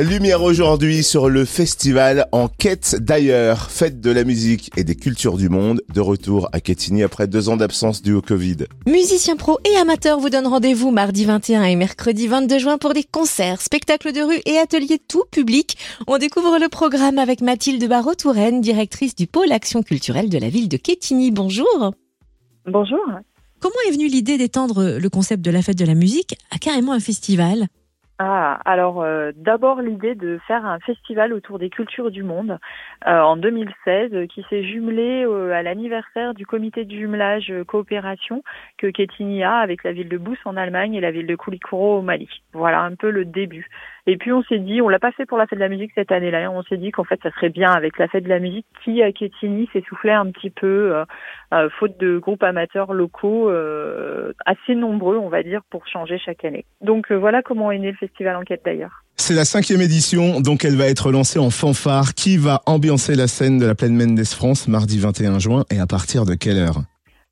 Lumière aujourd'hui sur le festival En quête d'ailleurs, fête de la musique et des cultures du monde, de retour à Quetigny après deux ans d'absence dû au Covid. Musiciens pros et amateurs vous donnent rendez-vous mardi 21 et mercredi 22 juin pour des concerts, spectacles de rue et ateliers tout public. On découvre le programme avec Mathilde Barrault-Touraine, directrice du pôle action culturelle de la ville de Quetigny. Bonjour. Bonjour. Comment est venue l'idée d'étendre le concept de la fête de la musique à carrément un festival? Ah, alors euh, d'abord l'idée de faire un festival autour des cultures du monde euh, en 2016 euh, qui s'est jumelé à l'anniversaire du comité de jumelage coopération que Quetigny a avec la ville de Bous en Allemagne et la ville de Koulikoro au Mali. Voilà un peu le début. Et puis on s'est dit, on l'a pas fait pour la fête de la musique cette année-là, hein. on s'est dit qu'en fait ça serait bien avec la fête de la musique qui à Quetigny s'essoufflait un petit peu, euh, euh, faute de groupes amateurs locaux euh, assez nombreux, on va dire, pour changer chaque année. Donc voilà comment est né le festival Enquête d'ailleurs. C'est la cinquième édition, donc elle va être lancée en fanfare. Qui va ambiancer la scène de la Plaine Mendes France mardi 21 juin et à partir de quelle heure?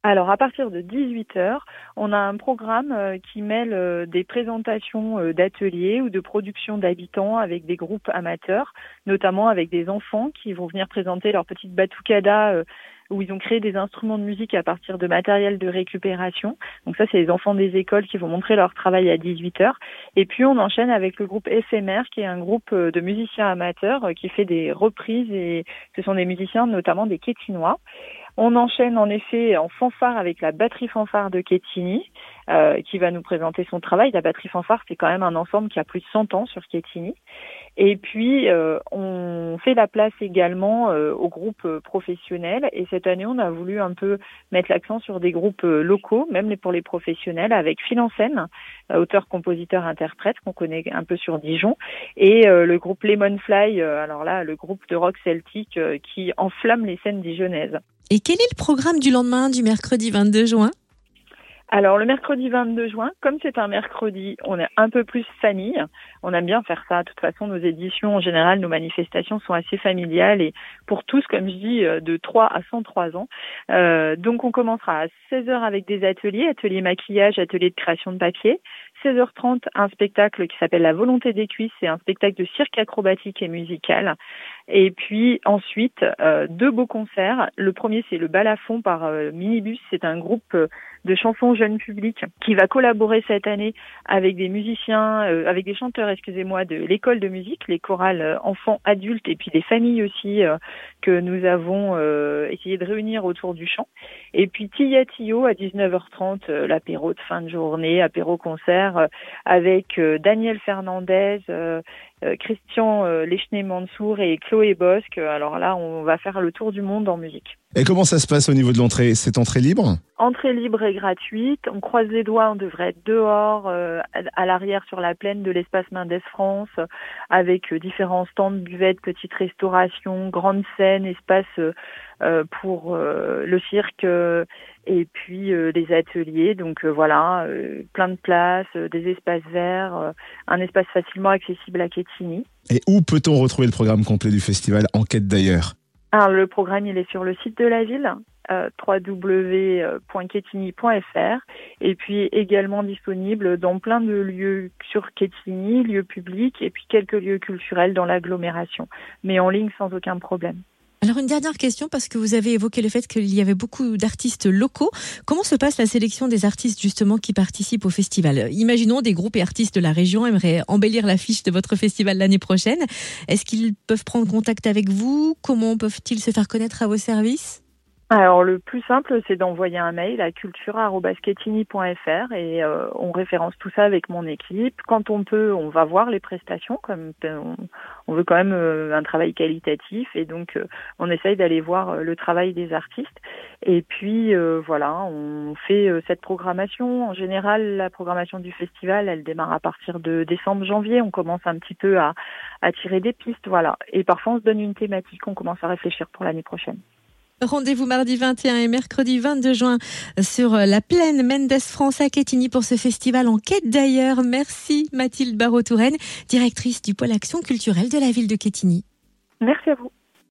Alors à partir de 18h, on a un programme euh, qui mêle euh, des présentations euh, d'ateliers ou de production d'habitants avec des groupes amateurs, notamment avec des enfants qui vont venir présenter leur petite batucada où ils ont créé des instruments de musique à partir de matériel de récupération. Donc ça, c'est les enfants des écoles qui vont montrer leur travail à 18h. Et puis on enchaîne avec le groupe éphémère, qui est un groupe de musiciens amateurs qui fait des reprises et ce sont des musiciens notamment des Quétinois. On enchaîne en effet en fanfare avec la batterie fanfare de Quetigny, euh, qui va nous présenter son travail. La batterie fanfare, c'est quand même un ensemble qui a plus de 100 ans sur Quetigny. Et puis, euh, on fait la place également euh, aux groupes professionnels. Et cette année, on a voulu un peu mettre l'accent sur des groupes locaux, même pour les professionnels, avec Phil auteur, compositeur, interprète, qu'on connaît un peu sur Dijon, et le groupe Lemonfly, alors là, le groupe de rock celtique qui enflamme les scènes dijonnaises. Et quel est le programme du lendemain, du mercredi 22 juin? Alors le mercredi 22 juin, comme c'est un mercredi, on est un peu plus famille. On aime bien faire ça. De toute façon, nos éditions en général, nos manifestations sont assez familiales et pour tous, comme je dis, euh, de 3 à 103 ans. Euh, donc on commencera à 16h avec des ateliers, ateliers maquillage, ateliers de création de papier. 16h30, un spectacle qui s'appelle La volonté des cuisses, c'est un spectacle de cirque acrobatique et musical. Et puis ensuite, euh, deux beaux concerts. Le premier, c'est le Balafon par euh, Minibus. C'est un groupe euh, de chansons jeunes publics qui va collaborer cette année avec des musiciens, avec des chanteurs, excusez-moi, de l'école de musique, les chorales enfants, adultes et puis des familles aussi que nous avons essayé de réunir autour du chant. Et puis Tia Tio à 19h30, l'apéro de fin de journée, apéro concert avec Daniel Fernandez, euh, Christian euh, Lechné-Mansour et Chloé Bosque. Alors là, on va faire le tour du monde en musique. Et comment ça se passe au niveau de l'entrée? C'est entrée libre? Entrée libre et gratuite. On croise les doigts, on devrait être dehors, euh, à l'arrière sur la plaine de l'espace Mendes France, avec différents stands, buvettes, petites restaurations, grandes scènes, espace pour le cirque et puis les ateliers. Donc voilà, plein de places, des espaces verts, un espace facilement accessible à Quetigny. Et où peut-on retrouver le programme complet du festival Enquête d'ailleurs? Alors le programme il est sur le site de la ville. Euh, www.quetigny.fr et puis également disponible dans plein de lieux sur Quetigny, lieux publics et puis quelques lieux culturels dans l'agglomération, mais en ligne sans aucun problème. Alors une dernière question parce que vous avez évoqué le fait qu'il y avait beaucoup d'artistes locaux. Comment se passe la sélection des artistes justement qui participent au festival? Imaginons des groupes et artistes de la région aimeraient embellir l'affiche de votre festival l'année prochaine. Est-ce qu'ils peuvent prendre contact avec vous? Comment peuvent-ils se faire connaître à vos services? Alors le plus simple, c'est d'envoyer un mail à cultura.sketini.fr et euh, on référence tout ça avec mon équipe. Quand on peut, on va voir les prestations, comme euh, on, veut quand même euh, un travail qualitatif et donc on essaye d'aller voir le travail des artistes. Et puis voilà, on fait cette programmation. En général, la programmation du festival, elle démarre à partir de décembre-janvier. On commence un petit peu à, à tirer des pistes, voilà. Et parfois on se donne une thématique, on commence à réfléchir pour l'année prochaine. Rendez-vous mardi 21 et mercredi 22 juin sur la plaine Mendes France à Quetigny pour ce festival en quête d'ailleurs. Merci Mathilde Barrault-Touraine, directrice du pôle action culturelle de la ville de Quetigny. Merci à vous.